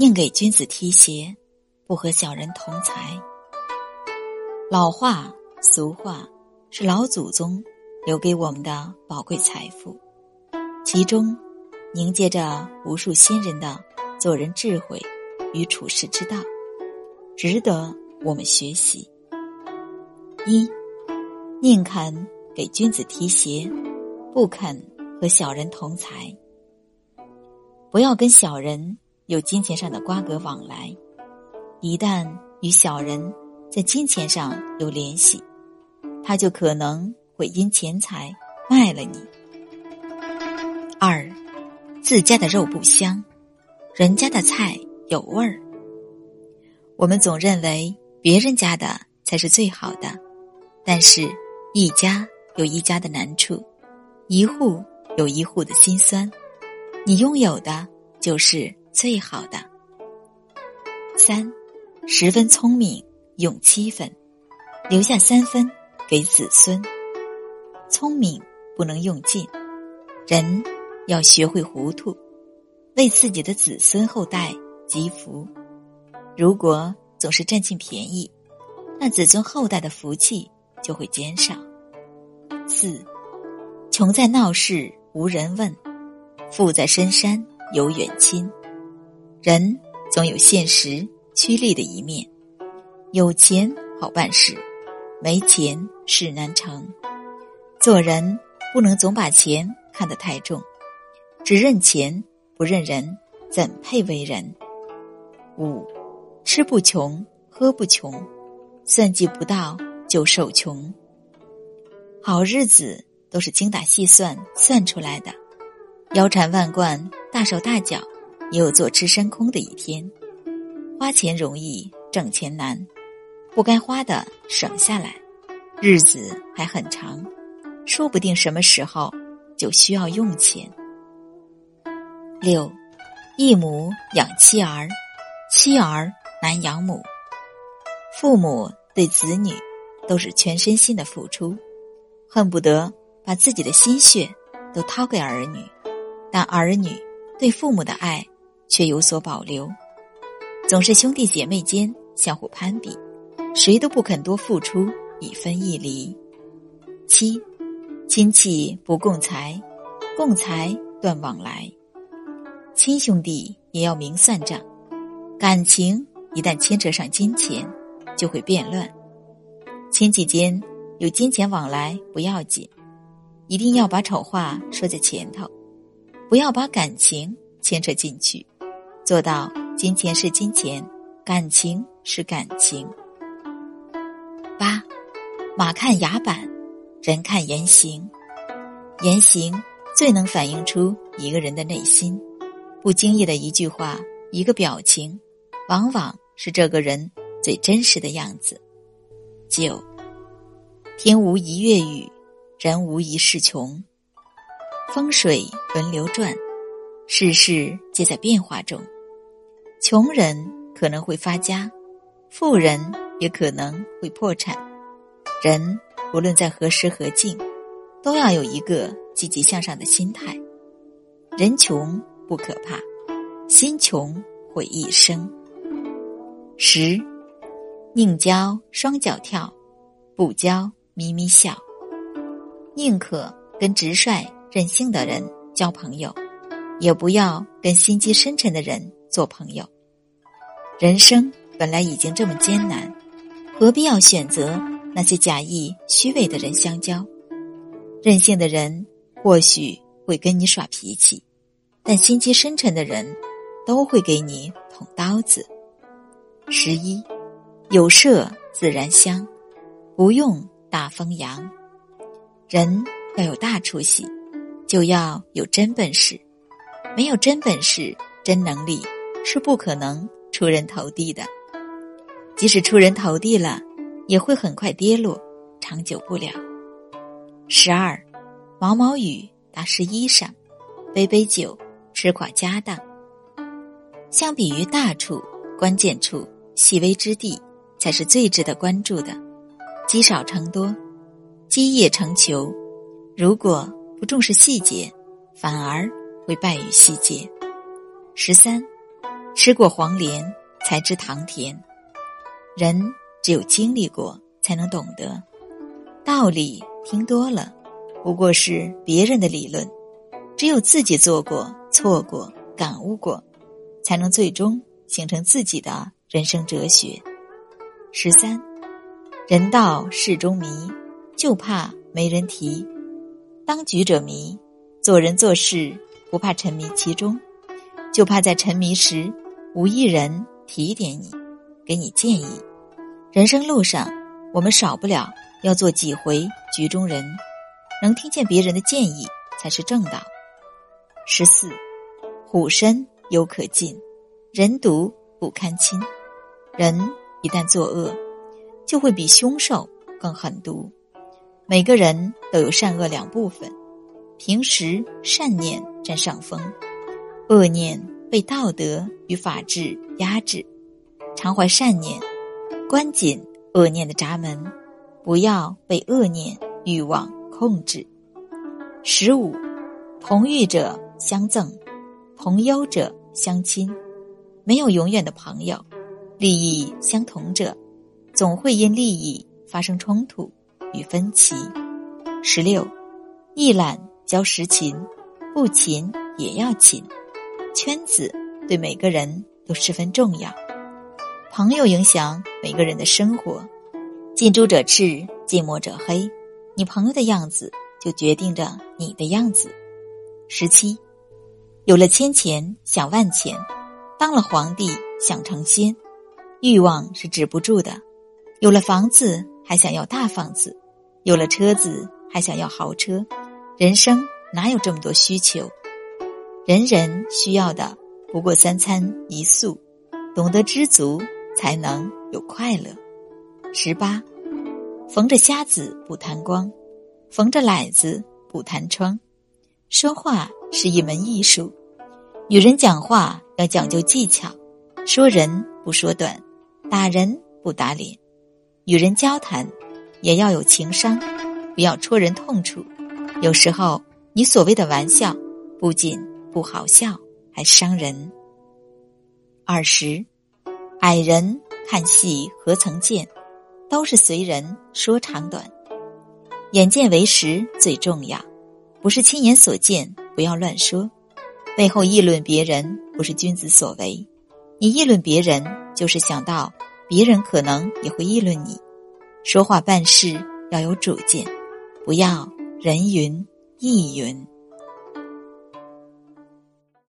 宁给君子提鞋，不和小人同财。老话俗话是老祖宗留给我们的宝贵财富，其中凝结着无数先人的做人智慧与处世之道，值得我们学习。一，宁肯给君子提鞋，不肯和小人同财。不要跟小人有金钱上的瓜葛往来，一旦与小人在金钱上有联系，他就可能会因钱财卖了你。二，自家的肉不香，人家的菜有味儿。我们总认为别人家的才是最好的，但是一家有一家的难处，一户有一户的辛酸。你拥有的就是最好的。三，十分聪明用七分，留下三分给子孙。聪明不能用尽，人要学会糊涂，为自己的子孙后代积福。如果总是占尽便宜，那子孙后代的福气就会减少。四，穷在闹市无人问。富在深山有远亲，人总有现实趋利的一面。有钱好办事，没钱事难成。做人不能总把钱看得太重，只认钱不认人，怎配为人？五，吃不穷，喝不穷，算计不到就受穷。好日子都是精打细算算出来的。腰缠万贯、大手大脚，也有坐吃山空的一天。花钱容易，挣钱难，不该花的省下来，日子还很长，说不定什么时候就需要用钱。六，一母养妻儿，妻儿难养母。父母对子女都是全身心的付出，恨不得把自己的心血都掏给儿女。但儿女对父母的爱却有所保留，总是兄弟姐妹间相互攀比，谁都不肯多付出一分一厘。七，亲戚不共财，共财断往来。亲兄弟也要明算账，感情一旦牵扯上金钱，就会变乱。亲戚间有金钱往来不要紧，一定要把丑话说在前头。不要把感情牵扯进去，做到金钱是金钱，感情是感情。八，马看牙板，人看言行，言行最能反映出一个人的内心。不经意的一句话，一个表情，往往是这个人最真实的样子。九，天无一月雨，人无一世穷。风水轮流转，世事皆在变化中。穷人可能会发家，富人也可能会破产。人无论在何时何境，都要有一个积极向上的心态。人穷不可怕，心穷毁一生。十，宁教双脚跳，不教咪咪笑。宁可跟直率。任性的人交朋友，也不要跟心机深沉的人做朋友。人生本来已经这么艰难，何必要选择那些假意虚伪的人相交？任性的人或许会跟你耍脾气，但心机深沉的人都会给你捅刀子。十一，有舍自然香，不用大风扬。人要有大出息。就要有真本事，没有真本事、真能力，是不可能出人头地的。即使出人头地了，也会很快跌落，长久不了。十二，毛毛雨打湿衣裳，杯杯酒吃垮家当。相比于大处、关键处、细微之地，才是最值得关注的。积少成多，积业成裘。如果。不重视细节，反而会败于细节。十三，吃过黄连才知糖甜。人只有经历过，才能懂得。道理听多了，不过是别人的理论；只有自己做过、错过、感悟过，才能最终形成自己的人生哲学。十三，人到事中迷，就怕没人提。当局者迷，做人做事不怕沉迷其中，就怕在沉迷时无一人提点你，给你建议。人生路上，我们少不了要做几回局中人，能听见别人的建议才是正道。十四，虎身犹可近，人毒不堪亲。人一旦作恶，就会比凶兽更狠毒。每个人都有善恶两部分，平时善念占上风，恶念被道德与法治压制。常怀善念。关紧恶念的闸门，不要被恶念欲望控制。十五，同欲者相赠，同忧者相亲。没有永远的朋友，利益相同者，总会因利益发生冲突与分歧。十六，一懒教十勤，不勤也要勤。圈子对每个人都十分重要。朋友影响每个人的生活，近朱者赤，近墨者黑。你朋友的样子，就决定着你的样子。十七，有了千钱想万钱，当了皇帝想成仙，欲望是止不住的。有了房子还想要大房子，有了车子还想要豪车。人生哪有这么多需求？人人需要的不过三餐一宿，懂得知足。才能有快乐。十八，逢着瞎子不贪光，逢着懒子不贪窗。说话是一门艺术，与人讲话要讲究技巧，说人不说短，打人不打脸。与人交谈也要有情商，不要戳人痛处。有时候你所谓的玩笑，不仅不好笑，还伤人。二十。矮人看戏何曾见，都是随人说长短。眼见为实最重要，不是亲眼所见不要乱说。背后议论别人不是君子所为，你议论别人就是想到别人可能也会议论你。说话办事要有主见，不要人云亦云。